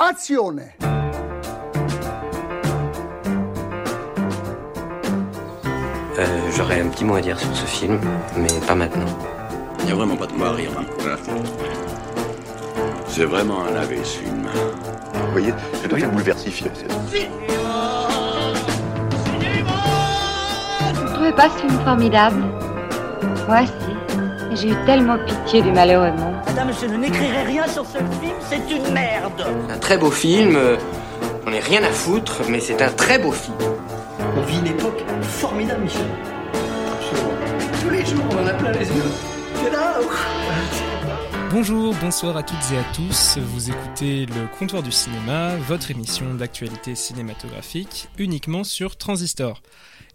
Azione Euh, J'aurais un petit mot à dire sur ce film, mais pas maintenant. Il n'y a vraiment pas de quoi à rire. hein. C'est vraiment un lavé ce film. Vous voyez, c'est très bouleversif. Vous trouvez pas ce film formidable? Moi, si. J'ai eu tellement pitié du malheureux monde. Madame, je n'écrirai rien sur ce film, c'est une merde. Un très beau film, euh, on n'est rien à foutre, mais c'est un très beau film. On vit une époque formidable, Michel. Tous les jours, on en a plein les yeux. C'est là Bonjour, bonsoir à toutes et à tous. Vous écoutez le Comptoir du cinéma, votre émission d'actualité cinématographique uniquement sur Transistor.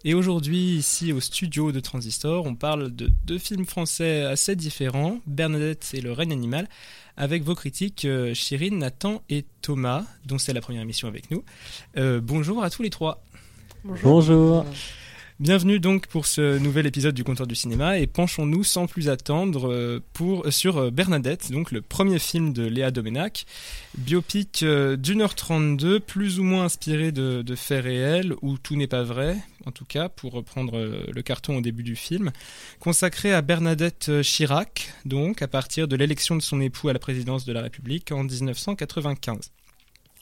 Et aujourd'hui, ici au studio de Transistor, on parle de deux films français assez différents, Bernadette et le règne animal, avec vos critiques euh, Chirine, Nathan et Thomas, dont c'est la première émission avec nous. Euh, bonjour à tous les trois. Bonjour. Bienvenue donc pour ce nouvel épisode du Comptoir du cinéma et penchons-nous sans plus attendre euh, pour, sur euh, Bernadette, donc le premier film de Léa Domenac, biopic euh, d'une heure 32, plus ou moins inspiré de, de faits réels, où tout n'est pas vrai, en tout cas, pour reprendre euh, le carton au début du film, consacré à Bernadette euh, Chirac, donc à partir de l'élection de son époux à la présidence de la République en 1995.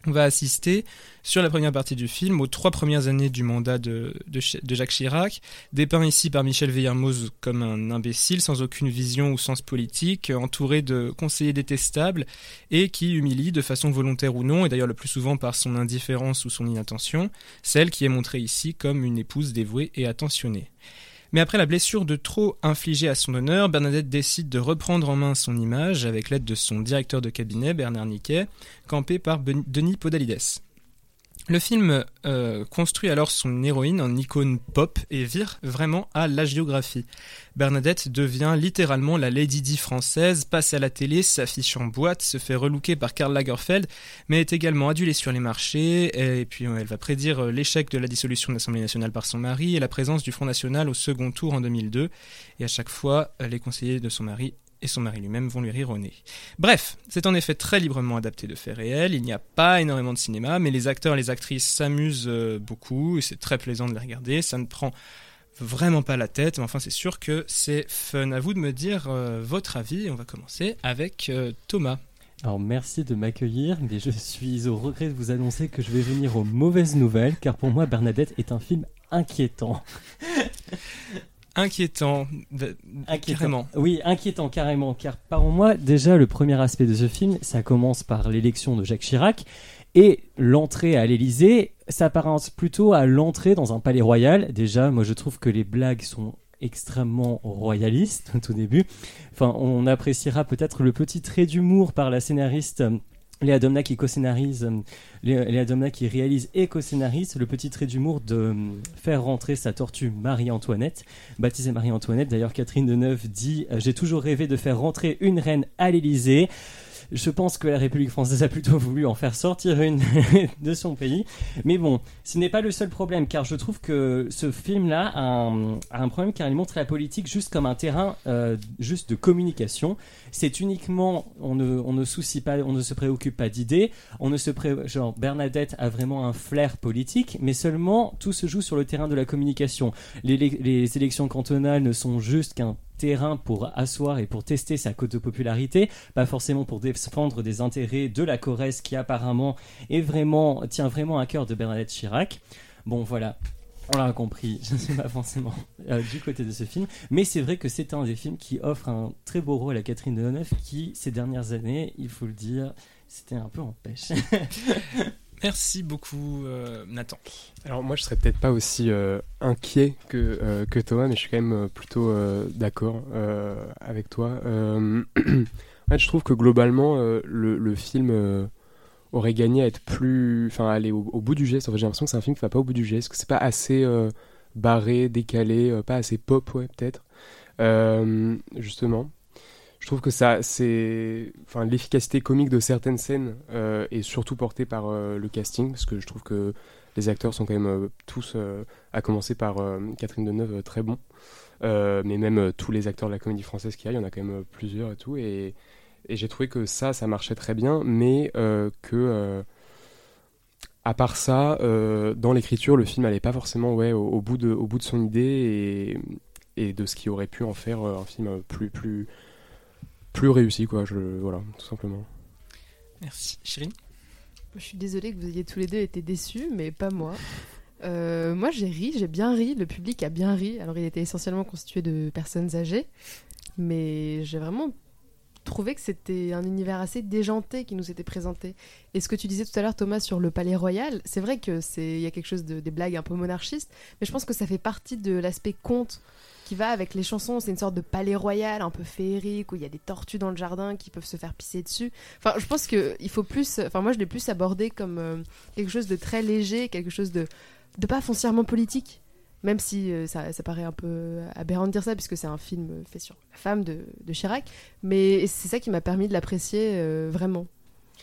On va assister sur la première partie du film aux trois premières années du mandat de, Jacques Chirac, dépeint ici par Michel Villermoz comme un imbécile sans aucune vision ou sens politique, entouré de conseillers détestables et qui humilie de façon volontaire ou non, et d'ailleurs le plus souvent par son indifférence ou son inattention, celle qui est montrée ici comme une épouse dévouée et attentionnée. Mais après la blessure de trop infligée à son honneur, Bernadette décide de reprendre en main son image avec l'aide de son directeur de cabinet, Bernard Niquet, campé par Denis Podalides. Le film euh, construit alors son héroïne en icône pop et vire vraiment à l'agiographie. Bernadette devient littéralement la Lady Di française, passe à la télé, s'affiche en boîte, se fait relooker par Karl Lagerfeld, mais est également adulée sur les marchés, et puis elle va prédire euh, l'échec de la dissolution de l'Assemblée nationale par son mari et la présence du Front National au second tour en 2002, et à chaque fois, les conseillers de son mari et son mari lui-même vont lui rire au nez. Bref, c'est en effet très librement adapté de faits réels, il n'y a pas énormément de cinéma, mais les acteurs et les actrices s'amusent euh, beaucoup, et c'est très plaisant de les regarder, ça ne prend vraiment pas la tête, mais enfin c'est sûr que c'est fun. À vous de me dire euh, votre avis, on va commencer avec euh, Thomas. Alors merci de m'accueillir, mais je suis au regret de vous annoncer que je vais venir aux mauvaises nouvelles, car pour moi Bernadette est un film inquiétant. Inquiétant, de- Inquiétant. carrément. Oui, inquiétant carrément, car par moi, déjà le premier aspect de ce film, ça commence par l'élection de Jacques Chirac, et l'entrée à l'Élysée s'apparente plutôt à l'entrée dans un palais royal. Déjà, moi je trouve que les blagues sont extrêmement royalistes au tout début. Enfin, on appréciera peut-être le petit trait d'humour par la scénariste Léa Domna qui co-scénarise, euh, Léa Domna qui réalise et co-scénarise le petit trait d'humour de euh, faire rentrer sa tortue Marie-Antoinette, baptisée Marie-Antoinette. D'ailleurs, Catherine Deneuve dit euh, J'ai toujours rêvé de faire rentrer une reine à l'Élysée. Je pense que la République française a plutôt voulu en faire sortir une de son pays. Mais bon, ce n'est pas le seul problème, car je trouve que ce film-là a un, problème car il montre la politique juste comme un terrain euh, juste de communication. C'est uniquement, on ne, soucie pas, on ne se préoccupe pas d'idées, on ne se pré... genre Bernadette a vraiment un flair politique, mais seulement tout se joue sur le terrain de la communication. Les élections cantonales ne sont juste qu'un terrain pour asseoir et pour tester sa cote de popularité, pas forcément pour défendre des intérêts de la Corrèze qui apparemment est vraiment, tient vraiment à cœur de Bernadette Chirac. Bon voilà, on l'a compris, je ne suis pas forcément euh, du côté de ce film, mais c'est vrai que c'est un des films qui offre un très beau rôle à Catherine Deneuve qui, ces dernières années, il faut le dire, c'était un peu en pêche. Merci beaucoup euh, Nathan. Alors moi je serais peut-être pas aussi euh, inquiet que, euh, que Thomas, mais je suis quand même plutôt d'accord avec toi. En fait, je trouve que globalement le, le film aurait gagné à être plus, enfin aller au, bout du geste. J'ai l'impression que c'est un film qui va pas au bout du geste, que c'est pas assez barré, décalé, pas assez pop, ouais peut-être. Justement. Je trouve que ça, c'est, enfin, l'efficacité comique de certaines scènes euh, est surtout portée par euh, le casting, parce que je trouve que les acteurs sont quand même euh, tous, à commencer par Catherine Deneuve, très bons. Mais même tous les acteurs de la comédie française qu'il y a, il y en a quand même plusieurs et tout. Et, j'ai trouvé que ça, ça marchait très bien, mais que à part ça, dans l'écriture, le film allait pas forcément ouais, au, bout, de, au bout de son idée et, de ce qui aurait pu en faire un film plus, plus, plus réussi, quoi. Je, voilà, tout simplement. Merci. Chirine Je suis désolée que vous ayez tous les deux été déçus, mais pas moi. Euh, moi, j'ai ri, j'ai bien ri, le public a bien ri. Alors, il était essentiellement constitué de personnes âgées, mais j'ai vraiment trouvé que c'était un univers assez déjanté qui nous était présenté. Et ce que tu disais tout à l'heure, Thomas, sur le Palais Royal, c'est vrai que c'est il y a quelque chose de des blagues un peu monarchistes, mais je pense que ça fait partie de l'aspect conte qui va avec les chansons. C'est une sorte de palais royal un peu féerique où il y a des tortues dans le jardin qui peuvent se faire pisser dessus. Enfin, je pense que il faut plus. Enfin, moi, je l'ai plus abordé comme euh, quelque chose de très léger, quelque chose de de pas foncièrement politique. Même si euh, ça, ça paraît un peu aberrant de dire ça, puisque c'est un film fait sur la femme de, de Chirac. Mais c'est ça qui m'a permis de l'apprécier euh, vraiment.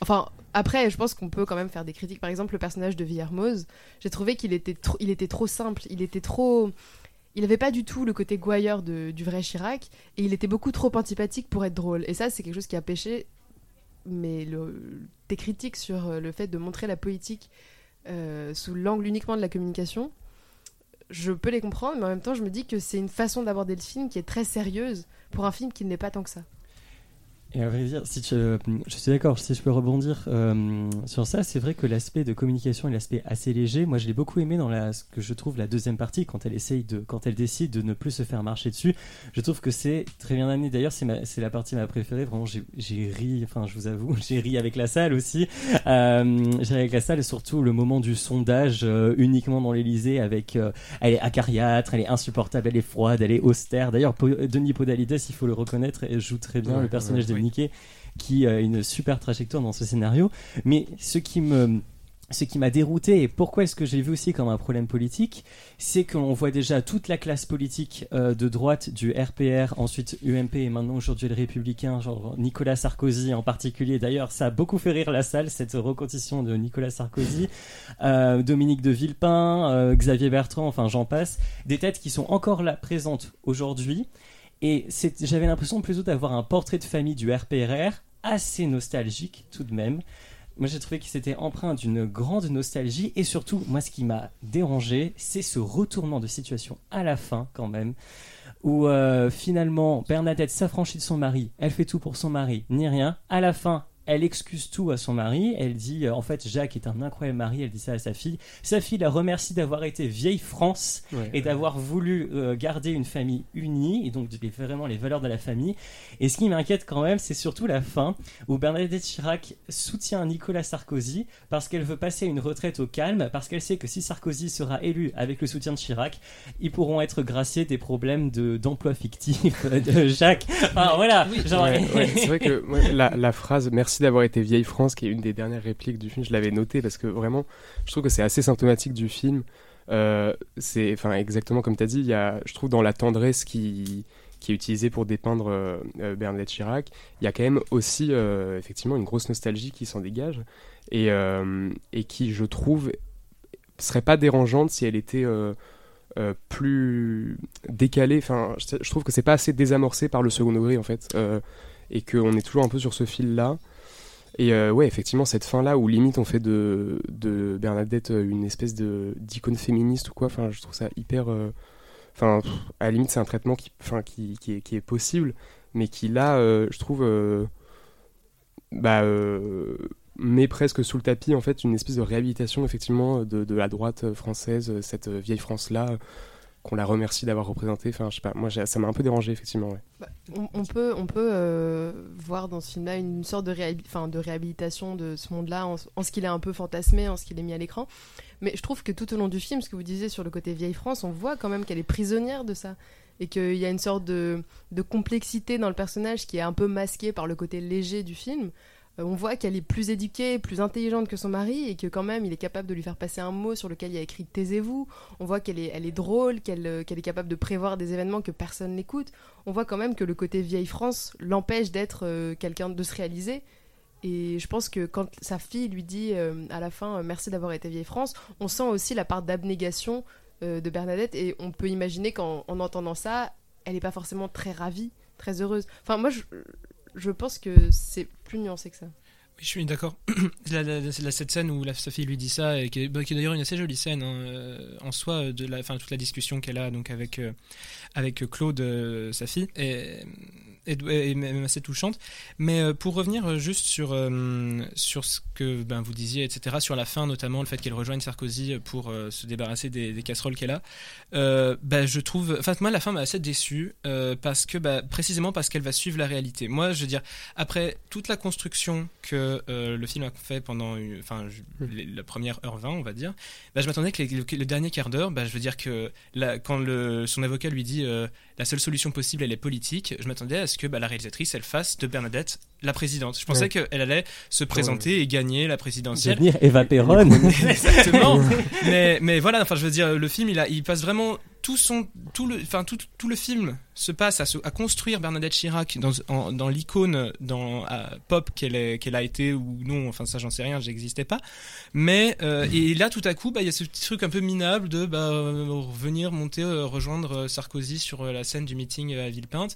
Enfin, après, je pense qu'on peut quand même faire des critiques. Par exemple, le personnage de Villermoz, j'ai trouvé qu'il était, était trop simple. Il était trop. Il avait pas du tout le côté gouailleur du vrai Chirac. Et il était beaucoup trop antipathique pour être drôle. Et ça, c'est quelque chose qui a pêché. Mais le, tes critiques sur euh, le fait de montrer la politique euh, sous l'angle uniquement de la communication, je peux les comprendre, mais en même temps, je me dis que c'est une façon d'aborder le film qui est très sérieuse pour un film qui n'est pas tant que ça. Et à vrai dire, si tu, euh, je suis d'accord, si je peux rebondir euh, sur ça, c'est vrai que l'aspect de communication et l'aspect assez léger, moi je l'ai beaucoup aimé dans la, ce que je trouve la deuxième partie, quand elle essaye de, quand elle décide de ne plus se faire marcher dessus. Je trouve que c'est très bien amené. D'ailleurs, c'est ma- c'est la partie ma préférée. Vraiment, j'ai- j'ai ri, enfin je vous avoue, j'ai ri avec la salle aussi. Euh, j'ai ri avec la salle et surtout le moment du sondage euh, uniquement dans l'Elysée avec, euh, elle est acariâtre, elle est insupportable, elle est froide, elle est austère. D'ailleurs, Denis Podalides, il faut le reconnaître, elle joue très bien Ouais, le personnage ouais, de Qui a une super trajectoire dans ce scénario. Mais ce qui me ce qui m'a dérouté et pourquoi est-ce que j'ai vu aussi comme un problème politique, c'est qu'on voit déjà toute la classe politique euh, de droite du RPR, ensuite UMP et maintenant aujourd'hui le Républicain, genre Nicolas Sarkozy en particulier. D'ailleurs, ça a beaucoup fait rire la salle cette reconstitution de Nicolas Sarkozy, euh, Dominique de Villepin, euh, Xavier Bertrand, enfin j'en passe, des têtes qui sont encore là présentes aujourd'hui. Et j'avais l'impression plutôt d'avoir un portrait de famille du RPRR assez nostalgique tout de même. Moi j'ai trouvé qu'il s'était empreint d'une grande nostalgie et surtout, moi ce qui m'a dérangé, c'est ce retournement de situation à la fin quand même, où euh, finalement Bernadette s'affranchit de son mari, elle fait tout pour son mari, ni rien. À la fin, elle excuse tout à son mari, elle dit euh, en fait Jacques est un incroyable mari, elle dit ça à sa fille. Sa fille la remercie d'avoir été vieille France Ouais, et d'avoir voulu euh, garder une famille unie et donc vraiment les valeurs de la famille. Et ce qui m'inquiète quand même, c'est surtout la fin où Bernadette Chirac soutient Nicolas Sarkozy parce qu'elle veut passer une retraite au calme, parce qu'elle sait que si Sarkozy sera élu avec le soutien de Chirac, ils pourront être graciés des problèmes de d'emploi fictif de Jacques. Enfin voilà, genre- Ouais, ouais, c'est vrai que la phrase merci d'avoir été vieille France, qui est une des dernières répliques du film, je l'avais noté parce que vraiment, je trouve que c'est assez symptomatique du film. Euh, c'est, enfin, exactement comme tu as dit, il y a, je trouve dans la tendresse qui, qui est utilisée pour dépeindre euh, euh, Bernadette Chirac, il y a quand même aussi euh, effectivement une grosse nostalgie qui s'en dégage et, et qui, je trouve, serait pas dérangeante si elle était plus décalée. Enfin, je, je trouve que c'est pas assez désamorcé par le second degré en fait, euh, et qu'on est toujours un peu sur ce fil là. Et euh, ouais, effectivement, cette fin là où limite on fait de, de Bernadette euh, une espèce de d'icône féministe ou quoi. Enfin, je trouve ça hyper. euh, Enfin, à la limite, c'est un traitement qui, qui, qui, est, possible, mais qui là, je trouve, bah, met presque sous le tapis en fait une espèce de réhabilitation effectivement de, de la droite française, cette vieille France là qu'on la remercie d'avoir représentée. Enfin, je sais pas, moi ça m'a un peu dérangé effectivement. Bah, on, peut, on peut euh, voir dans ce film-là une sorte de, réhabilitation de ce monde-là en, ce qu'il est un peu fantasmé, en ce qu'il est mis à l'écran. Mais je trouve que tout au long du film, ce que vous disiez sur le côté vieille France, on voit quand même qu'elle est prisonnière de ça. Et qu'il y a une sorte de, de complexité dans le personnage qui est un peu masquée par le côté léger du film. Euh, on voit qu'elle est plus éduquée, plus intelligente que son mari et que quand même il est capable de lui faire passer un mot sur lequel il a écrit taisez-vous. On voit qu'elle est, elle est drôle, qu'elle euh, qu'elle est capable de prévoir des événements que personne n'écoute. On voit quand même que le côté vieille France l'empêche d'être euh, quelqu'un de se réaliser. Et je pense que quand sa fille lui dit à la fin merci d'avoir été vieille France, on sent aussi la part d'abnégation de Bernadette et on peut imaginer qu'en en entendant ça, elle n'est pas forcément très ravie, très heureuse. Enfin moi je, je pense que c'est plus nuancé que ça. Oui, je suis d'accord. la, la- cette scène où la Sophie lui dit ça, et qui est, bah, qui est d'ailleurs une assez jolie scène hein, euh, en soi, de la, enfin, toute la discussion qu'elle a donc avec, euh, avec Claude, euh, sa fille, est même assez touchante. Mais euh, pour revenir euh, juste sur, euh, sur ce que ben, vous disiez, etc., sur la fin notamment, le fait qu'elle rejoigne Sarkozy pour se débarrasser des, des casseroles qu'elle a, bah, je trouve. Enfin, moi, la fin m'a assez déçu parce que, bah, précisément parce qu'elle va suivre la réalité. Moi, je veux dire, après toute la construction que le film a fait pendant enfin, les- la première heure 20, on va dire, bah, je m'attendais que les- le, le dernier quart d'heure, bah, je veux dire que la- quand le, son avocat lui dit la seule solution possible, elle est politique, je m'attendais à ce que bah, la réalisatrice, elle fasse de Bernadette la présidente. Je pensais Ouais. qu'elle allait se présenter et gagner la présidentielle. Devenir Eva Perron. Exactement. mais, mais voilà, enfin, je veux dire, le film, il, a, il passe vraiment tout son, tout le, enfin, tout, tout le film se passe à, se- à construire Bernadette Chirac dans, en- dans l'icône, dans à pop qu'elle a été ou non. Enfin, ça, j'en sais rien, j'existais pas. Mais euh, et là, tout à coup, bah, il y a ce petit truc un peu minable de bah, revenir monter, euh, rejoindre euh, Sarkozy sur la scène du meeting à Villepinte.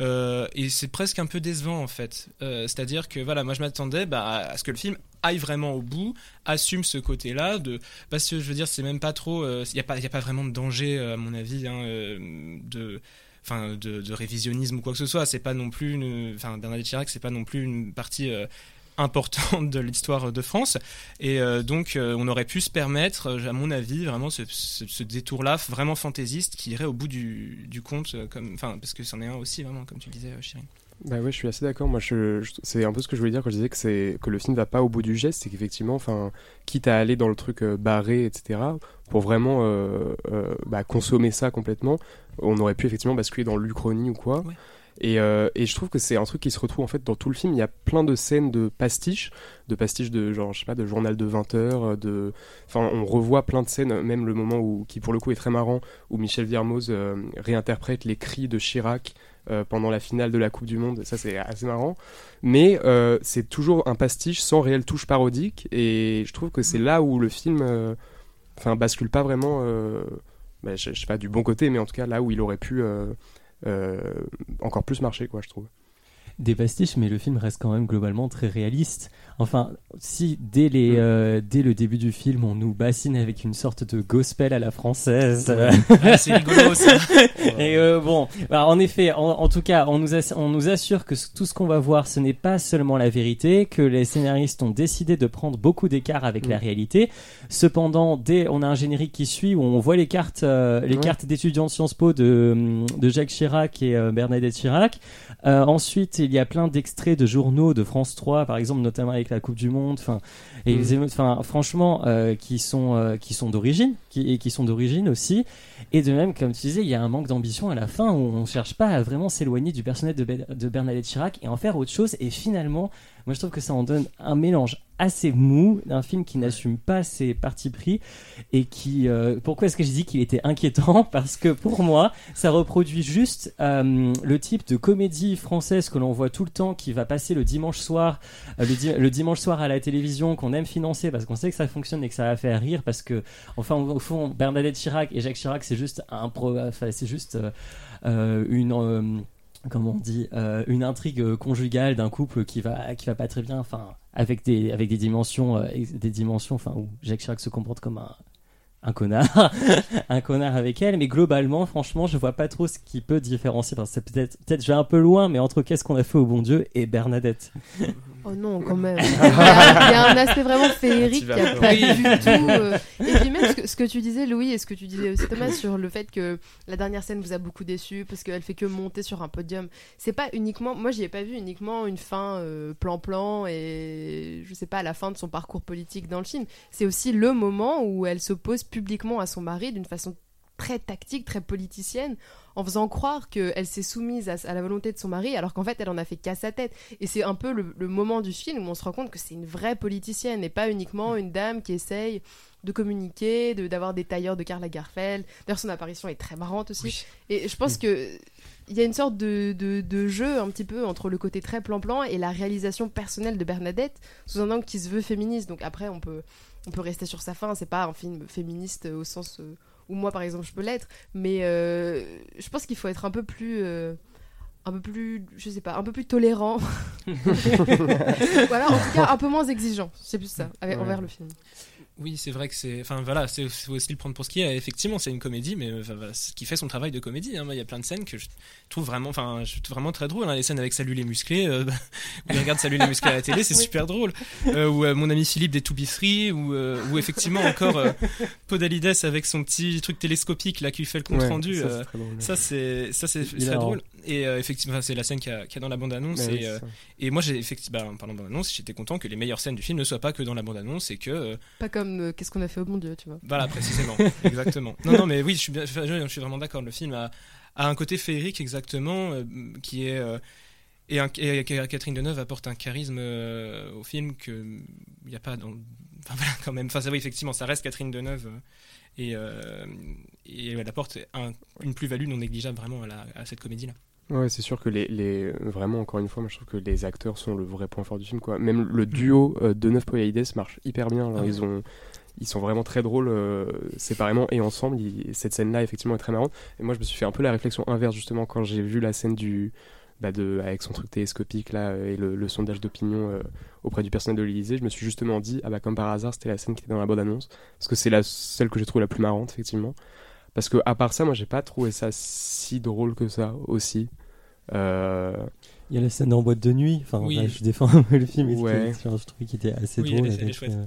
Euh, et c'est presque un peu décevant en fait. Euh, C'est-à-dire que voilà, moi je m'attendais bah, à ce que le film aille vraiment au bout, assume ce côté-là de parce que je veux dire c'est même pas trop, il n'y a pas il a pas vraiment de danger euh, à mon avis hein, euh, de enfin de, révisionnisme ou quoi que ce soit. C'est pas non plus enfin Chirac c'est pas non plus une partie euh, importante de l'histoire de France et euh, donc euh, on aurait pu se permettre euh, à mon avis vraiment ce, ce, ce détour-là vraiment fantaisiste qui irait au bout du, du compte comme enfin parce que c'en est un aussi vraiment comme tu le disais Chirine. Bah ouais, je suis assez d'accord. Moi, je, je- c'est un peu ce que je voulais dire quand je disais que c'est que le film va pas au bout du geste, c'est qu'effectivement, enfin, quitte à aller dans le truc euh, barré, etc., pour vraiment bah, consommer ça complètement, on aurait pu effectivement basculer dans l'Uchronie ou quoi. Ouais. Et, euh, et je trouve que c'est un truc qui se retrouve en fait dans tout le film. Il y a plein de scènes de pastiches, de pastiches de genre, je sais pas, de journal de 20 heures, de, enfin, on revoit plein de scènes, même le moment où, qui pour le coup est très marrant, où Michel Viermoz euh, réinterprète les cris de Chirac euh, pendant la finale de la Coupe du Monde. Ça, c'est assez marrant. Mais euh, c'est toujours un pastiche sans réelle touche parodique. Et je trouve que c'est là où le film euh, enfin, bascule pas vraiment, euh, bah, je, je sais pas, du bon côté, mais en tout cas là où il aurait pu euh, euh, encore plus marcher, quoi, je trouve. Des pastiches, mais le film reste quand même globalement très réaliste. Enfin, si dès, les, euh, dès le début du film, on nous bassine avec une sorte de gospel à la française. Ah, c'est rigolo ça. Et euh, bon, bah, en effet, en, en tout cas, on nous, ass- on nous assure que tout ce qu'on va voir, ce n'est pas seulement la vérité, que les scénaristes ont décidé de prendre beaucoup d'écart avec la réalité. Cependant, dès, on a un générique qui suit où on voit les cartes, euh, les cartes d'étudiants de Sciences Po de, de Jacques Chirac et Bernadette Chirac. Ensuite, il y a plein d'extraits de journaux de France 3, par exemple, notamment avec la Coupe du Monde. Enfin, et Mm. les émo- enfin, franchement, euh, qui sont euh, qui sont d'origine, qui et qui sont d'origine aussi. Et de même, comme tu disais, il y a un manque d'ambition à la fin où on cherche pas à vraiment s'éloigner du personnage de, Be- de Bernadette Chirac et en faire autre chose. Et finalement, moi, je trouve que ça en donne un mélange assez mou d'un film qui n'assume pas ses partis pris et qui. euh, pourquoi est-ce que je dis qu'il était inquiétant? Parce que pour moi, ça reproduit juste euh, le type de comédie française que l'on voit tout le temps, qui va passer le dimanche soir, euh, le, di- le dimanche soir à la télévision, qu'on aime financer parce qu'on sait que ça fonctionne et que ça va faire rire, parce que enfin au fond, Bernadette Chirac et Jacques Chirac, c'est juste un pro, enfin, c'est juste une comment on dit euh, une intrigue conjugale d'un couple qui va qui va pas très bien enfin avec des avec des dimensions euh, des dimensions enfin où Jacques Chirac se comporte comme un un connard un connard avec elle. Mais globalement franchement je vois pas trop ce qui peut différencier. Enfin, c'est peut-être peut-être je vais un peu loin mais entre qu'est-ce qu'on a fait au bon Dieu et Bernadette Oh non, quand même. Il y a, il y a un aspect vraiment féerique Tu qui a pas- du tout. euh, Et puis même ce que, ce que tu disais, Louis, et ce que tu disais aussi Thomas, sur le fait que la dernière scène vous a beaucoup déçu parce qu'elle fait que monter sur un podium. C'est pas uniquement. Moi, j'y ai pas vu uniquement une fin euh, plan-plan et je sais pas à la fin de son parcours politique dans le film. C'est aussi le moment où elle s'oppose publiquement à son mari d'une façon très tactique, très politicienne, en faisant croire qu'elle s'est soumise à, à la volonté de son mari, alors qu'en fait, elle en a fait qu'à sa tête. Et c'est un peu le, le moment du film où on se rend compte que c'est une vraie politicienne et pas uniquement une dame qui essaye de communiquer, de d'avoir des tailleurs de Karl Lagerfeld. D'ailleurs, son apparition est très marrante aussi. Oui. Et je pense que il y a une sorte de, de, de jeu un petit peu entre le côté très plan-plan et la réalisation personnelle de Bernadette sous un angle qui se veut féministe. Donc après, on peut, on peut rester sur sa fin. C'est pas un film féministe au sens euh, où moi, par exemple, je peux l'être. Mais euh, je pense qu'il faut être un peu plus, euh, un peu plus, je sais pas, un peu plus tolérant. voilà, en tout cas, un peu moins exigeant. C'est plus ça, avec, Ouais. envers le film. Oui, c'est vrai que c'est. Enfin voilà, c'est faut aussi le prendre pour ce qui est. Effectivement, c'est une comédie, mais enfin, voilà, ce qui fait son travail de comédie. hein. Moi, Il y a plein de scènes que je trouve vraiment, enfin, je trouve vraiment très drôles. hein. Les scènes avec Salut les musclés, euh, où il regarde Salut les musclés à la télé, c'est Oui. super drôle. Euh, ou euh, mon ami Philippe des To Be Free, ou euh, ou effectivement encore euh, Podalides avec son petit truc télescopique là qui fait le compte Ouais, rendu. ça, c'est euh, très drôle. Ça c'est très drôle et euh, effectivement enfin, c'est la scène qu'il y, a- qu'il y a dans la bande annonce Mais oui, et, c'est euh, et moi j'ai effectivement bah, en parlant de bande annonce j'étais content que les meilleures scènes du film ne soient pas que dans la bande annonce et que euh, Pas comme euh, Qu'est-ce qu'on a fait au bon Dieu, tu vois. voilà, précisément. exactement. Non, non, mais oui, je suis, bien, je, je suis vraiment d'accord. Le film a, a un côté féerique, exactement, euh, qui est. euh, et, un- et Catherine Deneuve apporte un charisme euh, au film que il n'y a pas dans. Enfin voilà, quand même. Enfin, ça, oui, effectivement, ça reste Catherine Deneuve. euh, et, euh, et elle apporte un- une plus-value non négligeable vraiment à, la- à cette comédie-là. Ouais, c'est sûr que les, les vraiment encore une fois, moi je trouve que les acteurs sont le vrai point fort du film quoi. Même le duo euh, de Neuf Poyaides marche hyper bien. Genre, Ah ils ont ils sont vraiment très drôles euh, séparément et ensemble. Ils- cette scène-là effectivement est très marrante. Et moi je me suis fait un peu la réflexion inverse justement quand j'ai vu la scène du bah, de avec son truc télescopique là euh, et le, le sondage d'opinion euh, auprès du personnel de l'Élysée. Je me suis justement dit ah bah comme par hasard c'était la scène qui était dans la bande annonce parce que c'est la celle que j'ai trouvée la plus marrante effectivement. Parce que à part ça, moi j'ai pas trouvé ça si drôle que ça aussi. Euh, Il y a la scène en boîte de nuit. Enfin, Oui. là, je défends un peu le film. et Ouais. je trouvais qu'il était assez Oui, drôle. avec, euh,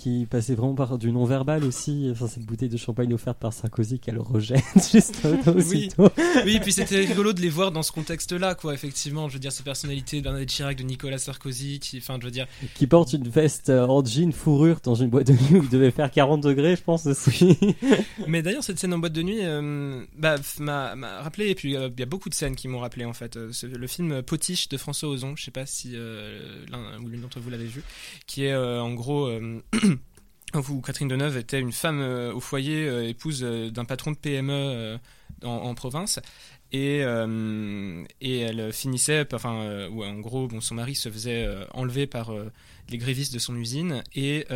qui passait vraiment par du non-verbal aussi. Enfin, cette bouteille de champagne offerte par Sarkozy qu'elle rejette juste aussitôt. Oui, et puis c'était rigolo de les voir dans ce contexte-là, quoi, effectivement. Je veux dire, ces personnalités de Bernadette Chirac, de Nicolas Sarkozy, qui, enfin, je veux dire, Qui porte une veste euh, en jean fourrure dans une boîte de nuit où il devait faire 40 degrés, je pense aussi. Mais d'ailleurs, cette scène en boîte de nuit euh, bah, m'a rappelé, et puis euh, il y a beaucoup de scènes qui m'ont rappelé en fait. Euh, le film Potiche de François Ozon, je sais pas si l'un ou l'une d'entre vous l'avez vu, qui est en gros. où Catherine Deneuve était une femme euh, au foyer, euh, épouse euh, d'un patron de PME en province. Et, euh, et elle finissait, enfin, euh, où en gros, son mari se faisait euh, enlever par les grévistes de son usine et,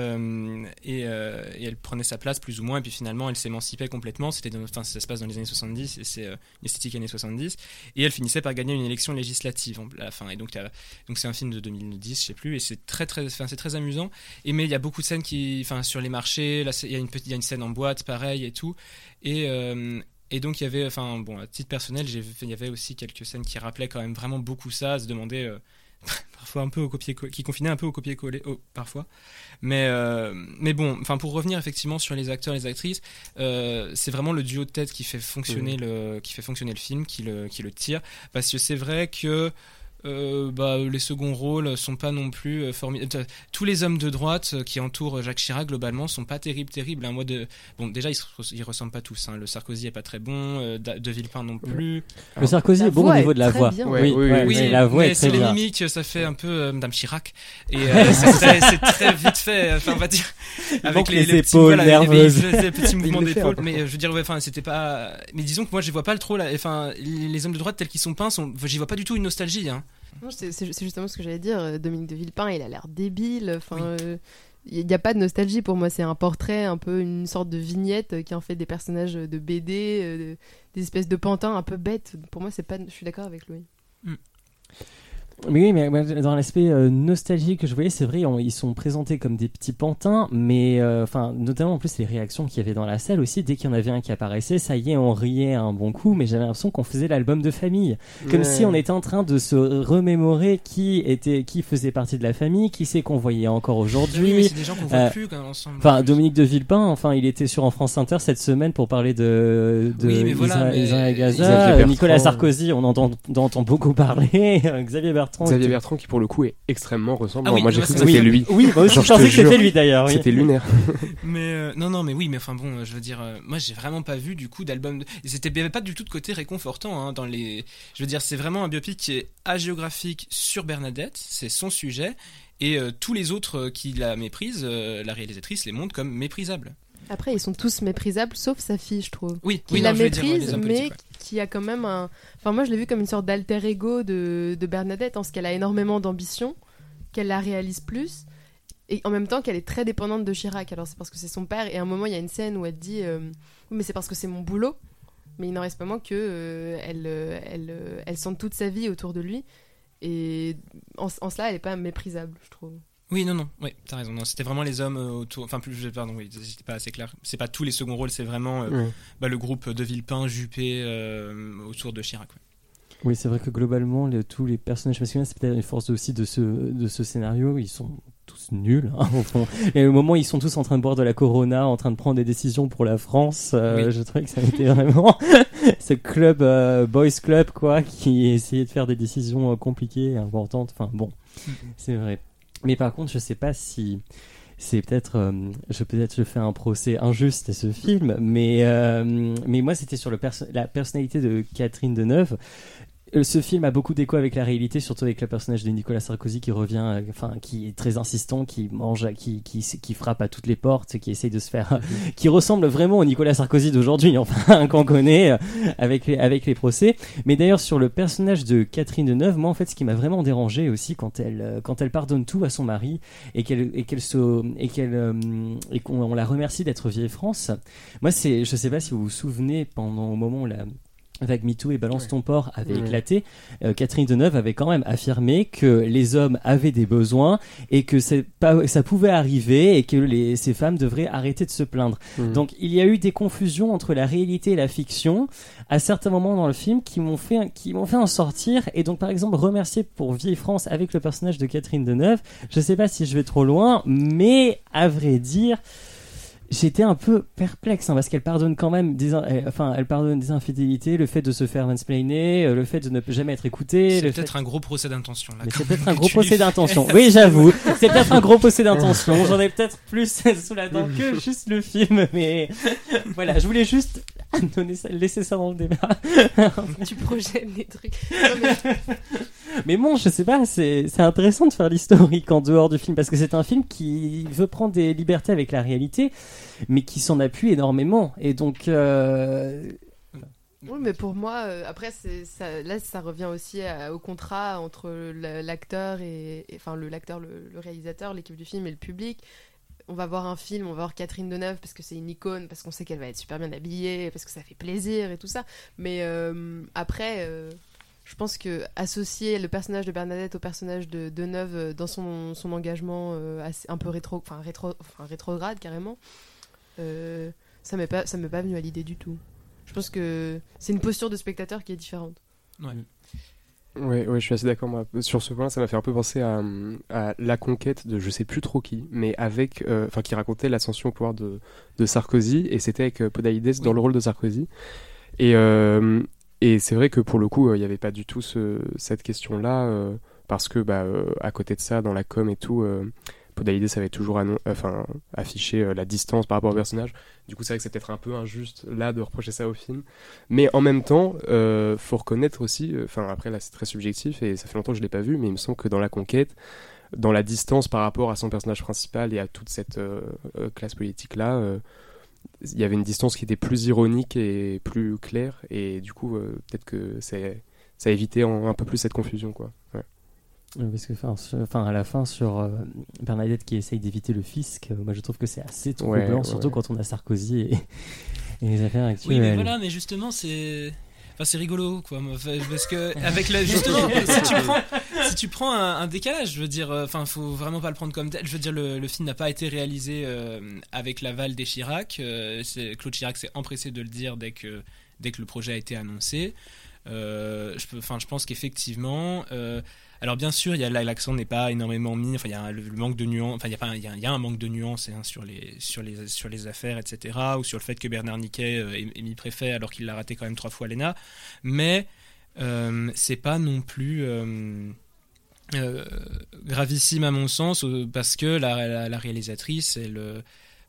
et, elle prenait sa place plus ou moins et puis finalement elle s'émancipait complètement. C'était enfin ça se passe dans les années 70 et c'est une esthétique années 70 et elle finissait par gagner une élection législative à la fin. Et donc donc c'est un film de 2010 je sais plus et c'est très très enfin c'est très amusant. Et mais il y a beaucoup de scènes qui enfin sur les marchés là il y a une petite il y a une scène en boîte pareil et tout. Et et donc il y avait, enfin bon, à titre personnel, il y avait aussi quelques scènes qui rappelaient quand même vraiment beaucoup ça, à se demander euh, parfois un peu au copier qui confinaient un peu au copier-coller oh, parfois. Mais euh, mais bon, enfin pour revenir effectivement sur les acteurs, les actrices, euh, c'est vraiment le duo de tête qui fait fonctionner le qui fait fonctionner le film, qui le qui le tire, parce que c'est vrai que euh, bah, les seconds rôles sont pas non plus formidables. Tous les hommes de droite euh, qui entourent Jacques Chirac globalement sont pas terribles, terribles. hein. Moi, de... bon, déjà ils, ils ressemblent pas tous. hein. Le Sarkozy est pas très bon, euh, De Villepin non plus. Le Sarkozy La est bon au niveau de la voix. bien. Oui, oui, oui, mais la voix mais est très les bien. mimiques, ça fait un peu euh, Madame Chirac. Et euh, c'est très, vite fait. Enfin, on va dire avec les, les petits, épaules voilà, les- les- nerveuses. les- petits mouvements d'épaule. Mais euh, je veux dire, ouais, enfin, c'était pas. Mais disons que moi, je vois pas le trop là. Enfin, les les hommes de droite tels qu'ils sont peints, sont... j'y vois pas du tout une nostalgie. Hein. C'est justement ce que j'allais dire. euh, Dominique de Villepin, il a l'air débile. Enfin, Oui. euh, il n'y a pas de nostalgie pour moi. C'est un portrait, un peu une sorte de vignette euh, qui en fait des personnages de BD, euh, des espèces de pantins un peu bêtes. Pour moi, c'est pas. Je suis d'accord avec Louis. Mais oui, mais dans l'aspect euh, nostalgique que je voyais, c'est vrai, on- ils sont présentés comme des petits pantins, mais euh, enfin, notamment en plus les réactions qu'il y avait dans la salle aussi, dès qu'il y en avait un qui apparaissait, ça y est, on riait un bon coup, mais j'avais l'impression qu'on faisait l'album de famille, comme Ouais. si on était en train de se remémorer qui était, qui faisait partie de la famille, qui c'est qu'on voyait encore Oui, aujourd'hui. c'est des gens qu'on voit euh, plus quand ensemble. Enfin, Dominique de Villepin, enfin, il était sur en France Inter cette semaine pour parler de, de Oui, mais voilà, Isra- mais- Israël Gaza. Nicolas Sarkozy, on entend, on entend beaucoup parler. Xavier Bertrand. Xavier qui- Bertrand qui pour le coup est extrêmement ressemblant. Ah oui, moi j'ai cru que c'était lui. Oui, moi aussi, Genre, je pensais que c'était lui d'ailleurs. oui. C'était lunaire. Mais euh, non, non, mais oui, mais enfin bon, euh, je veux dire, euh, moi j'ai vraiment pas vu du coup d'album. De... C'était il y avait pas du tout de côté réconfortant hein, dans les. Je veux dire, c'est vraiment un biopic qui est hagiographique sur Bernadette, c'est son sujet, et euh, tous les autres qui la méprisent, euh, la réalisatrice les montre comme méprisables. Après, ils sont tous méprisables, sauf sa fille, je trouve. Oui, Qui oui, la non, dire, mais ouais. qui a quand même un. Enfin, moi, je l'ai vu comme une sorte d'alter ego de, de Bernadette, en ce qu'elle a énormément d'ambition, qu'elle la réalise plus, et en même temps qu'elle est très dépendante de Chirac. Alors, c'est parce que c'est son père, et à un moment, il y a une scène où elle dit euh, Oui, mais c'est parce que c'est mon boulot. Mais il n'en reste pas moins que euh, elle, euh, elle, euh, elle sent toute sa vie autour de lui. Et en, en cela, elle est pas méprisable, je trouve. Oui, non, non, oui, t'as raison. Non, c'était vraiment les hommes euh, autour. Enfin, plus, pardon, oui, c'était pas assez clair. C'est pas tous les seconds rôles, c'est vraiment euh, bah, le groupe de Villepin, Juppé euh, autour de Chirac. ouais. Oui, c'est vrai que globalement, les- tous les personnages masculins, c'est peut-être une force aussi de ce, de ce scénario. Ils sont tous nuls, hein, au fond. Et au moment où ils sont tous en train de boire de la Corona, en train de prendre des décisions pour la France, euh, Oui. je trouvais que ça était vraiment ce club, euh, boys club, quoi, qui essayait de faire des décisions euh, compliquées et importantes. Enfin, bon, c'est vrai. Mais par contre, je sais pas si c'est peut-être euh, je peut-être je fais un procès injuste à ce film mais euh, moi c'était sur la personnalité de Catherine Deneuve ce film a beaucoup d'écho avec la réalité, surtout avec le personnage de Nicolas Sarkozy qui revient, euh, enfin, qui est très insistant, qui mange, qui, qui, qui frappe à toutes les portes, qui essaye de se faire, qui ressemble vraiment au Nicolas Sarkozy d'aujourd'hui, enfin, qu'on connaît euh, avec les, avec les procès. Mais d'ailleurs, sur le personnage de Catherine Deneuve, moi, en fait, ce qui m'a vraiment dérangé aussi quand elle, euh, quand elle pardonne tout à son mari et qu'elle, et qu'elle se, et qu'elle, euh, et qu'on on la remercie d'être vieille France. Moi, c'est, je sais pas si vous vous souvenez pendant au moment où la vague MeToo et Balance ton port avait Ouais. éclaté, euh, Catherine Deneuve avait quand même affirmé que les hommes avaient des besoins et que pas, ça pouvait arriver et que les, ces femmes devraient arrêter de se plaindre. Mhm. Donc il y a eu des confusions entre la réalité et la fiction à certains moments dans le film qui m'ont fait, qui m'ont fait en sortir et donc par exemple remercier pour Vieille France avec le personnage de Catherine Deneuve. Je sais pas si je vais trop loin, mais à vrai dire. J'étais un peu perplexe hein, parce qu'elle pardonne quand même des, in- euh, enfin, elle pardonne des infidélités, le fait de se faire mansplainer, euh, le fait de ne jamais être écouté, C'est peut-être fait... un gros procès d'intention. c'est peut-être un gros procès d'intention. Oui, j'avoue. C'est peut-être un gros procès d'intention. J'en ai peut-être plus sous la dent que juste le film, mais voilà, je voulais juste donner ça- laisser ça dans le débat. tu projettes des trucs. Non, mais Mais bon, je sais pas, c'est intéressant de faire l'historique en dehors du film parce que c'est un film qui veut prendre des libertés avec la réalité, mais qui s'en appuie énormément. Et donc, euh, Oui, mais pour moi, euh, après, ça, là, ça revient aussi au contrat entre l'acteur et, enfin, le le, le réalisateur, l'équipe du film et le public. On va voir un film, on va voir Catherine Deneuve parce que c'est une icône, parce qu'on sait qu'elle va être super bien habillée, parce que ça fait plaisir et tout ça. Mais euh, après, je pense que associer le personnage de Bernadette au personnage de Deneuve euh, dans son, son engagement euh, assez- un peu rétro, enfin, rétro, enfin, rétrograde carrément, euh, ça m'est pas, ça m'est pas venu à l'idée du tout. Je pense que c'est une posture de spectateur qui est différente. Ouais, ouais, je suis assez d'accord. Moi, sur ce point, ça m'a fait un peu penser à, à la conquête de je sais plus trop qui, mais avec, euh, enfin, qui racontait l'ascension au pouvoir de, de Sarkozy, et c'était avec euh, Podalides dans le rôle de Sarkozy. Et, euh, et c'est vrai que pour le coup, euh, il n'y avait pas du tout ce, cette question-là, euh, parce que bah, euh, à côté de ça, dans la com et tout, Podalides avait toujours affiché la distance par rapport au personnage. Du coup, c'est vrai que c'est peut-être un peu injuste là de reprocher ça au film. Mais en même temps, euh, faut reconnaître aussi, enfin après là c'est très subjectif et ça fait longtemps que je l'ai pas vu, mais il me semble que dans la conquête, dans la distance par rapport à son personnage principal et à toute cette classe politique là, il y avait une distance qui était plus ironique et plus claire et du coup euh, peut-être que c'est ça a évité en- un peu plus cette confusion quoi. Ouais. Euh, Parce que, enfin, à la fin, sur euh, Bernadette qui essaye d'éviter le fisc, euh, moi je trouve que c'est assez troublant, Ouais, ouais, surtout quand on a Sarkozy et, et les affaires actuelles. Oui, mais voilà, mais justement, c'est. Enfin, c'est rigolo, quoi. Parce que, avec la. Justement, si tu prends, si tu prends un, un décalage, je veux dire, euh, enfin, faut vraiment pas le prendre comme tel. Je veux dire, le, le film n'a pas été réalisé euh, avec l'aval des Chirac. euh, Claude Chirac s'est empressé de le dire dès que, dès que le projet a été annoncé. Euh, je, peux- enfin, je pense qu'effectivement. Euh, alors bien sûr, l'accent n'est pas énormément mis. Il y a un- le, manque de nuances. Enfin, il y a un- manque de nuances hein, sur les affaires, etc. Ou sur le fait que Bernard Niquet euh, est, est mis préfet alors qu'il l'a raté quand même trois fois l'ENA. Mais euh, c'est pas non plus euh, euh, gravissime à mon sens euh, parce que la, la, réalisatrice, elle euh,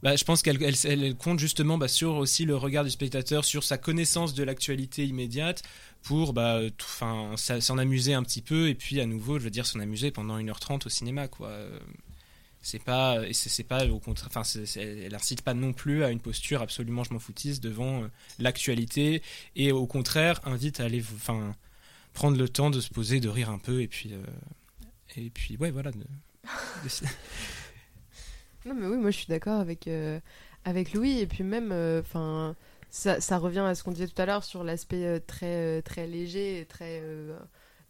bah, je pense qu'elle elle, elle- elle compte justement bah, sur aussi le regard du spectateur, sur sa connaissance de l'actualité immédiate pour bah, s'en amuser un petit peu et puis à nouveau, je veux dire, s'en amuser pendant 1h30 au cinéma. quoi. Euh, C'est pas, c'est pas au contraire, enfin, elle incite pas non plus à une posture absolument je m'en foutiste devant euh, l'actualité et au contraire invite à aller, prendre le temps de se poser, de rire un peu et puis, euh, et puis ouais, voilà. Non, mais oui, moi je suis d'accord avec, euh, avec Louis. Et puis même, enfin, ça, ça revient à ce qu'on disait tout à l'heure sur l'aspect euh, très, euh, très léger, très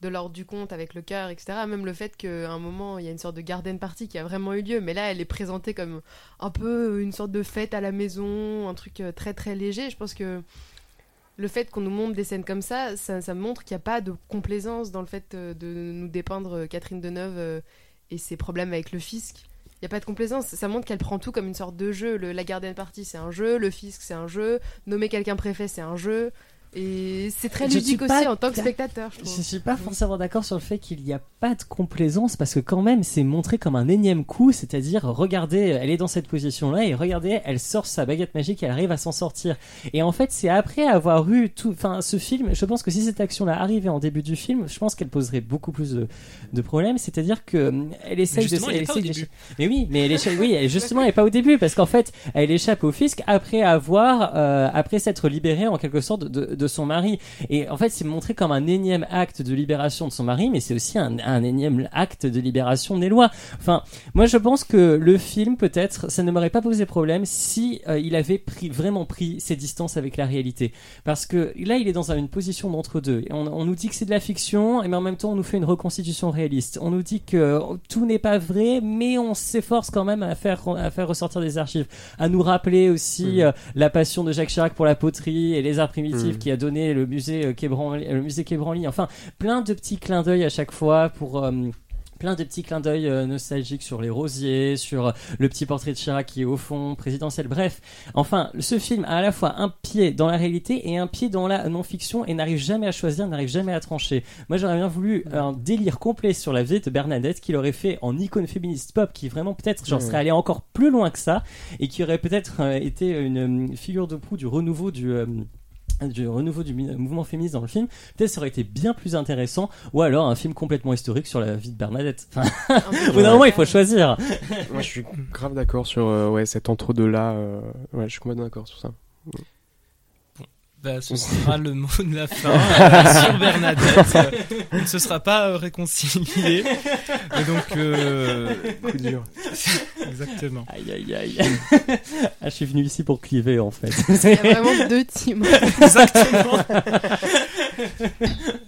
de l'ordre du conte avec le cœur, etc. Même le fait qu'à un moment, il y a une sorte de garden party qui a vraiment eu lieu, mais là, elle est présentée comme un peu une sorte de fête à la maison, un truc très très léger. Je pense que le fait qu'on nous montre des scènes comme ça, ça, ça montre qu'il n'y a pas de complaisance dans le fait de nous dépeindre Catherine Deneuve et ses problèmes avec le fisc. Il n'y a pas de complaisance, ça montre qu'elle prend tout comme une sorte de jeu. Le, la garden party, c'est un jeu, le fisc, c'est un jeu, nommer quelqu'un préfet, c'est un jeu. Et c'est très ludique pas aussi en tant que spectateur, je Je suis pas forcément d'accord sur le fait qu'il n'y a pas de complaisance parce que quand même c'est montré comme un énième coup, c'est-à-dire regardez, elle est dans cette position-là et regardez, elle sort sa baguette magique, elle arrive à s'en sortir. Et en fait c'est après avoir eu tout, enfin ce film, je pense que si cette action-là arrivait en début du film, je pense qu'elle poserait beaucoup plus de, de problèmes, c'est-à-dire que euh, elle essaye de, elle essaye de- mais oui, mais elle échappe, oui, elle, justement, elle est pas au début parce qu'en fait, elle échappe au fisc après avoir, euh, après s'être libérée en quelque sorte de, de son mari. Et en fait, c'est montré comme un énième acte de libération de son mari, mais c'est aussi un, un énième acte de libération des lois. Enfin, moi, je pense que le film, peut-être, ça ne m'aurait pas posé problème si euh, il avait pris vraiment pris ses distances avec la réalité. Parce que là, il est dans une position d'entre-deux. On, on nous dit que c'est de la fiction, mais en même temps, on nous fait une reconstitution réaliste. On nous dit que tout n'est pas vrai, mais on s'efforce quand même à faire, à faire ressortir des archives. À nous rappeler aussi euh, la passion de Jacques Chirac pour la poterie et les arts primitifs Mhm. Qui a donné le musée euh, Quai Branly, le musée. Enfin, plein de petits clins d'œil à chaque fois pour. euh, Plein de petits clins d'œil euh, nostalgiques sur les rosiers, sur euh, le petit portrait de Chirac qui est au fond, présidentiel. Bref, enfin, ce film a à la fois un pied dans la réalité et un pied dans la non-fiction et n'arrive jamais à choisir, n'arrive jamais à trancher. Moi, j'aurais bien voulu un délire complet sur la vie de Bernadette qu'il aurait fait en icône féministe pop qui vraiment peut-être j'en Ouais. serais allé encore plus loin que ça et qui aurait peut-être euh, été une euh, figure de proue du renouveau du euh, du renouveau du mouvement féministe dans le film, peut-être ça aurait été bien plus intéressant, ou alors un film complètement historique sur la vie de Bernadette. Peu au bout d'un comme moment, il faut choisir. Moi, je suis grave d'accord sur euh, ouais, cet entre-deux-là. euh, ouais, je suis complètement d'accord sur ça. Bah, ce sera le mot de la fin euh, sur Bernadette. Euh, On ne se sera pas euh, réconcilié. Et donc, euh, Coup dur. exactement. Aïe aïe aïe. ah, je suis venu ici pour cliver en fait. Il y a vraiment deux teams. Exactement.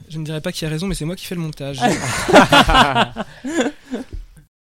Je ne dirais pas qui a raison, mais c'est moi qui fais le montage.